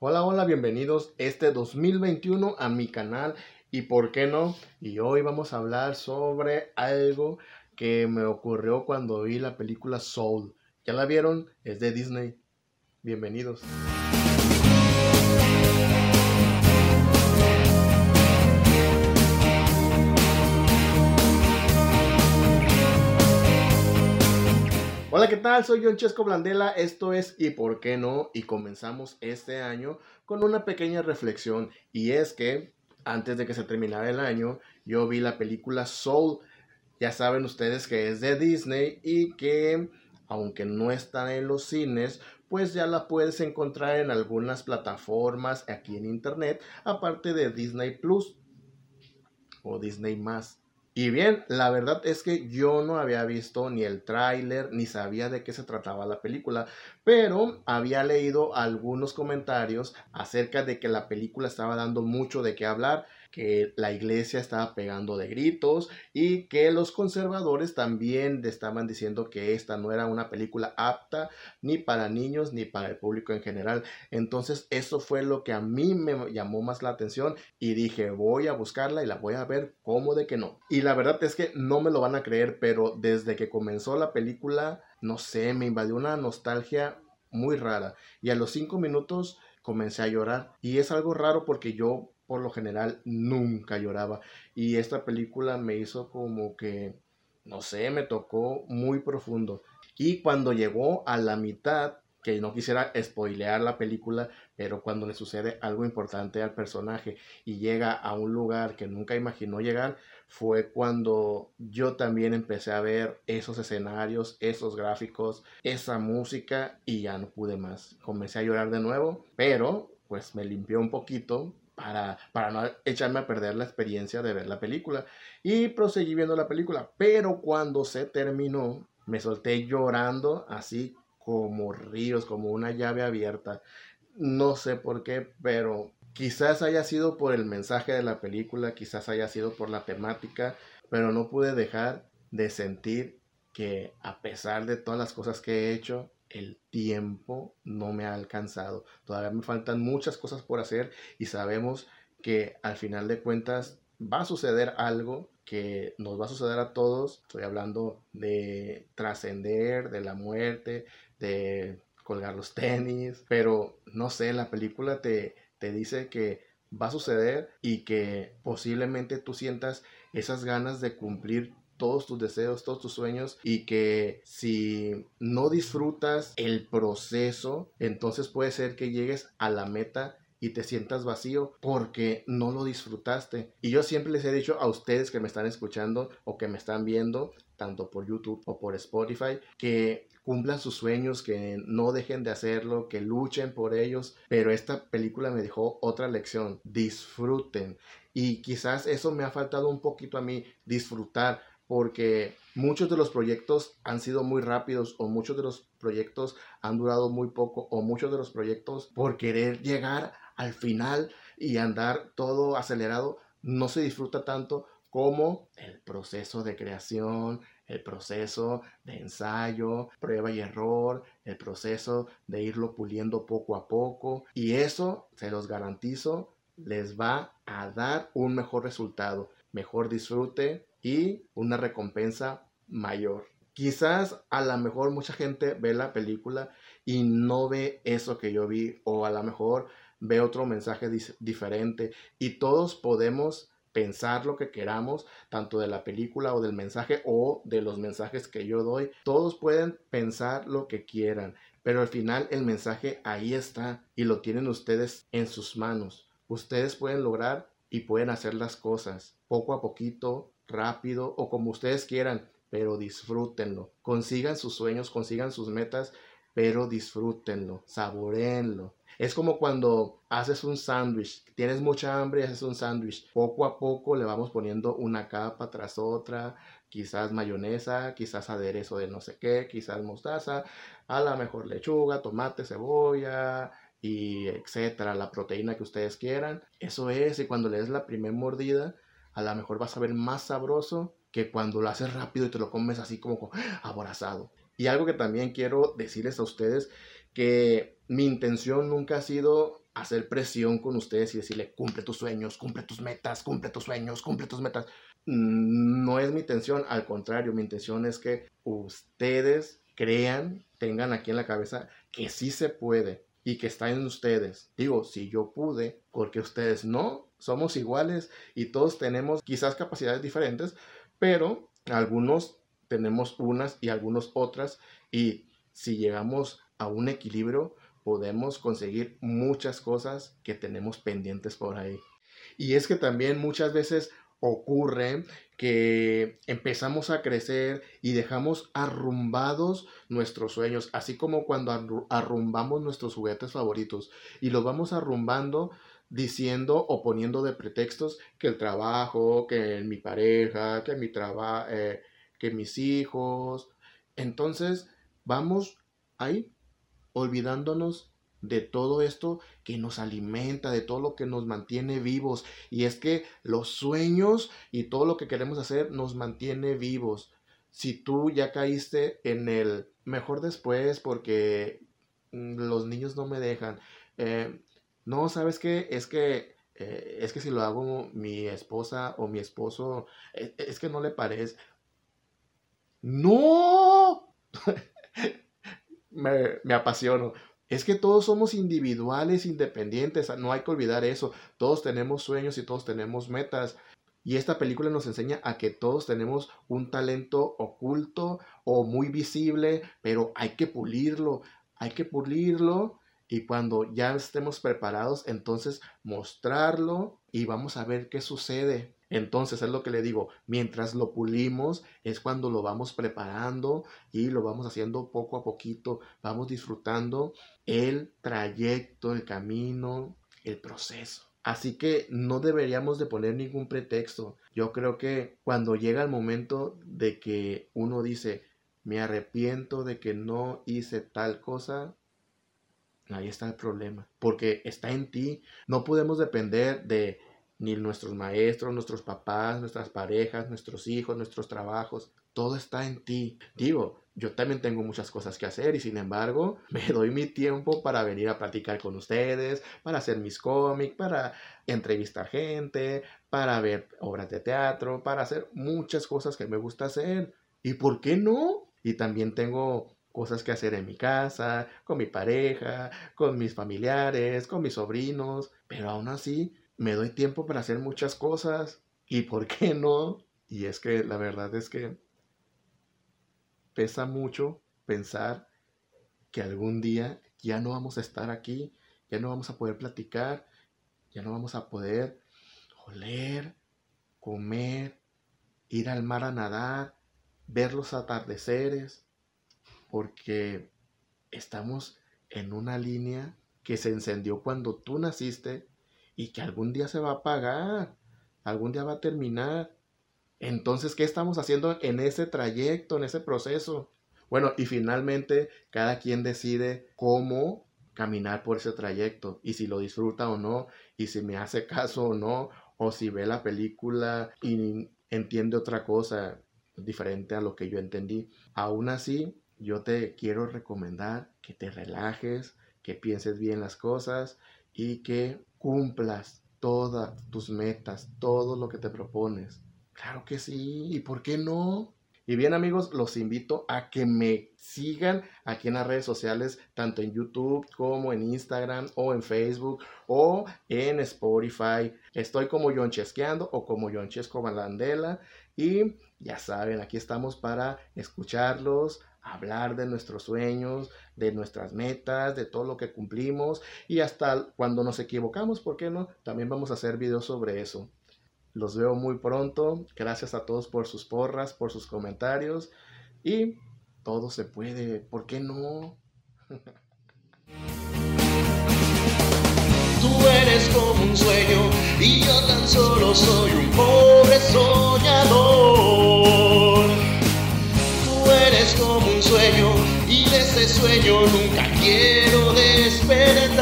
Hola, hola, bienvenidos este 2021 a mi canal y por qué no. Y hoy vamos a hablar sobre algo que me ocurrió cuando vi la película Soul. ¿Ya la vieron? Es de Disney. Bienvenidos. Hola, ¿qué tal? Soy John Chesco Blandela, esto es ¿Y por qué no? Y comenzamos este año con una pequeña reflexión y es que antes de que se terminara el año yo vi la película Soul, ya saben ustedes que es de Disney y que aunque no está en los cines, pues ya la puedes encontrar en algunas plataformas aquí en internet, aparte de Disney Plus o Disney más. Y bien, la verdad es que yo no había visto ni el tráiler ni sabía de qué se trataba la película, pero había leído algunos comentarios acerca de que la película estaba dando mucho de qué hablar que la iglesia estaba pegando de gritos y que los conservadores también estaban diciendo que esta no era una película apta ni para niños ni para el público en general. Entonces eso fue lo que a mí me llamó más la atención y dije voy a buscarla y la voy a ver como de que no. Y la verdad es que no me lo van a creer, pero desde que comenzó la película, no sé, me invadió una nostalgia muy rara y a los cinco minutos comencé a llorar y es algo raro porque yo por lo general nunca lloraba. Y esta película me hizo como que, no sé, me tocó muy profundo. Y cuando llegó a la mitad, que no quisiera spoilear la película, pero cuando le sucede algo importante al personaje y llega a un lugar que nunca imaginó llegar, fue cuando yo también empecé a ver esos escenarios, esos gráficos, esa música y ya no pude más. Comencé a llorar de nuevo, pero pues me limpió un poquito para, para no echarme a perder la experiencia de ver la película. Y proseguí viendo la película, pero cuando se terminó, me solté llorando así como ríos, como una llave abierta. No sé por qué, pero quizás haya sido por el mensaje de la película, quizás haya sido por la temática, pero no pude dejar de sentir que a pesar de todas las cosas que he hecho, el tiempo no me ha alcanzado. Todavía me faltan muchas cosas por hacer y sabemos que al final de cuentas va a suceder algo que nos va a suceder a todos. Estoy hablando de trascender, de la muerte, de colgar los tenis, pero no sé, la película te, te dice que va a suceder y que posiblemente tú sientas esas ganas de cumplir todos tus deseos, todos tus sueños y que si no disfrutas el proceso, entonces puede ser que llegues a la meta y te sientas vacío porque no lo disfrutaste. Y yo siempre les he dicho a ustedes que me están escuchando o que me están viendo, tanto por YouTube o por Spotify, que cumplan sus sueños, que no dejen de hacerlo, que luchen por ellos. Pero esta película me dejó otra lección, disfruten. Y quizás eso me ha faltado un poquito a mí, disfrutar porque muchos de los proyectos han sido muy rápidos o muchos de los proyectos han durado muy poco o muchos de los proyectos por querer llegar al final y andar todo acelerado no se disfruta tanto como el proceso de creación, el proceso de ensayo, prueba y error, el proceso de irlo puliendo poco a poco y eso, se los garantizo, les va a dar un mejor resultado, mejor disfrute, y una recompensa mayor. Quizás a lo mejor mucha gente ve la película y no ve eso que yo vi o a lo mejor ve otro mensaje diferente y todos podemos pensar lo que queramos, tanto de la película o del mensaje o de los mensajes que yo doy. Todos pueden pensar lo que quieran, pero al final el mensaje ahí está y lo tienen ustedes en sus manos. Ustedes pueden lograr y pueden hacer las cosas poco a poquito, rápido o como ustedes quieran, pero disfrútenlo. Consigan sus sueños, consigan sus metas, pero disfrútenlo, saboreenlo. Es como cuando haces un sándwich, tienes mucha hambre y haces un sándwich. Poco a poco le vamos poniendo una capa tras otra, quizás mayonesa, quizás aderezo de no sé qué, quizás mostaza, a la mejor lechuga, tomate, cebolla y etcétera, la proteína que ustedes quieran. Eso es, y cuando le des la primera mordida, a lo mejor vas a ver más sabroso que cuando lo haces rápido y te lo comes así como aborazado. Y algo que también quiero decirles a ustedes que mi intención nunca ha sido hacer presión con ustedes y decirle, cumple tus sueños, cumple tus metas, cumple tus sueños, cumple tus metas. Mm, no es mi intención, al contrario, mi intención es que ustedes crean, tengan aquí en la cabeza que sí se puede y que está en ustedes. Digo, si yo pude, porque ustedes no, somos iguales y todos tenemos quizás capacidades diferentes, pero algunos tenemos unas y algunos otras y si llegamos a un equilibrio, podemos conseguir muchas cosas que tenemos pendientes por ahí. Y es que también muchas veces ocurre que empezamos a crecer y dejamos arrumbados nuestros sueños, así como cuando arrumbamos nuestros juguetes favoritos y los vamos arrumbando diciendo o poniendo de pretextos que el trabajo, que mi pareja, que mi trabajo, eh, que mis hijos. Entonces vamos ahí olvidándonos de todo esto que nos alimenta, de todo lo que nos mantiene vivos. Y es que los sueños y todo lo que queremos hacer nos mantiene vivos. Si tú ya caíste en el mejor después porque mm, los niños no me dejan. Eh, no, ¿sabes qué? Es que eh, es que si lo hago mi esposa o mi esposo, es, es que no le parece. No. me, me apasiono. Es que todos somos individuales, independientes, no hay que olvidar eso. Todos tenemos sueños y todos tenemos metas. Y esta película nos enseña a que todos tenemos un talento oculto o muy visible, pero hay que pulirlo, hay que pulirlo y cuando ya estemos preparados, entonces mostrarlo y vamos a ver qué sucede. Entonces es lo que le digo, mientras lo pulimos es cuando lo vamos preparando y lo vamos haciendo poco a poquito, vamos disfrutando el trayecto, el camino, el proceso. Así que no deberíamos de poner ningún pretexto. Yo creo que cuando llega el momento de que uno dice, me arrepiento de que no hice tal cosa, ahí está el problema. Porque está en ti. No podemos depender de ni nuestros maestros, nuestros papás, nuestras parejas, nuestros hijos, nuestros trabajos. Todo está en ti. Digo, yo también tengo muchas cosas que hacer y sin embargo me doy mi tiempo para venir a platicar con ustedes, para hacer mis cómics, para entrevistar gente, para ver obras de teatro, para hacer muchas cosas que me gusta hacer. ¿Y por qué no? Y también tengo cosas que hacer en mi casa, con mi pareja, con mis familiares, con mis sobrinos, pero aún así me doy tiempo para hacer muchas cosas. ¿Y por qué no? Y es que la verdad es que pesa mucho pensar que algún día ya no vamos a estar aquí, ya no vamos a poder platicar, ya no vamos a poder oler, comer, ir al mar a nadar, ver los atardeceres, porque estamos en una línea que se encendió cuando tú naciste y que algún día se va a apagar, algún día va a terminar. Entonces, ¿qué estamos haciendo en ese trayecto, en ese proceso? Bueno, y finalmente cada quien decide cómo caminar por ese trayecto y si lo disfruta o no, y si me hace caso o no, o si ve la película y entiende otra cosa diferente a lo que yo entendí. Aún así, yo te quiero recomendar que te relajes, que pienses bien las cosas y que cumplas todas tus metas, todo lo que te propones. Claro que sí, ¿y por qué no? Y bien amigos, los invito a que me sigan aquí en las redes sociales, tanto en YouTube como en Instagram o en Facebook o en Spotify. Estoy como John Chesqueando o como John Chesco Balandela. Y ya saben, aquí estamos para escucharlos, hablar de nuestros sueños, de nuestras metas, de todo lo que cumplimos y hasta cuando nos equivocamos, ¿por qué no? También vamos a hacer videos sobre eso. Los veo muy pronto. Gracias a todos por sus porras, por sus comentarios y todo se puede, ¿por qué no? Tú eres como un sueño y yo tan solo soy un sueño nunca quiero despertar.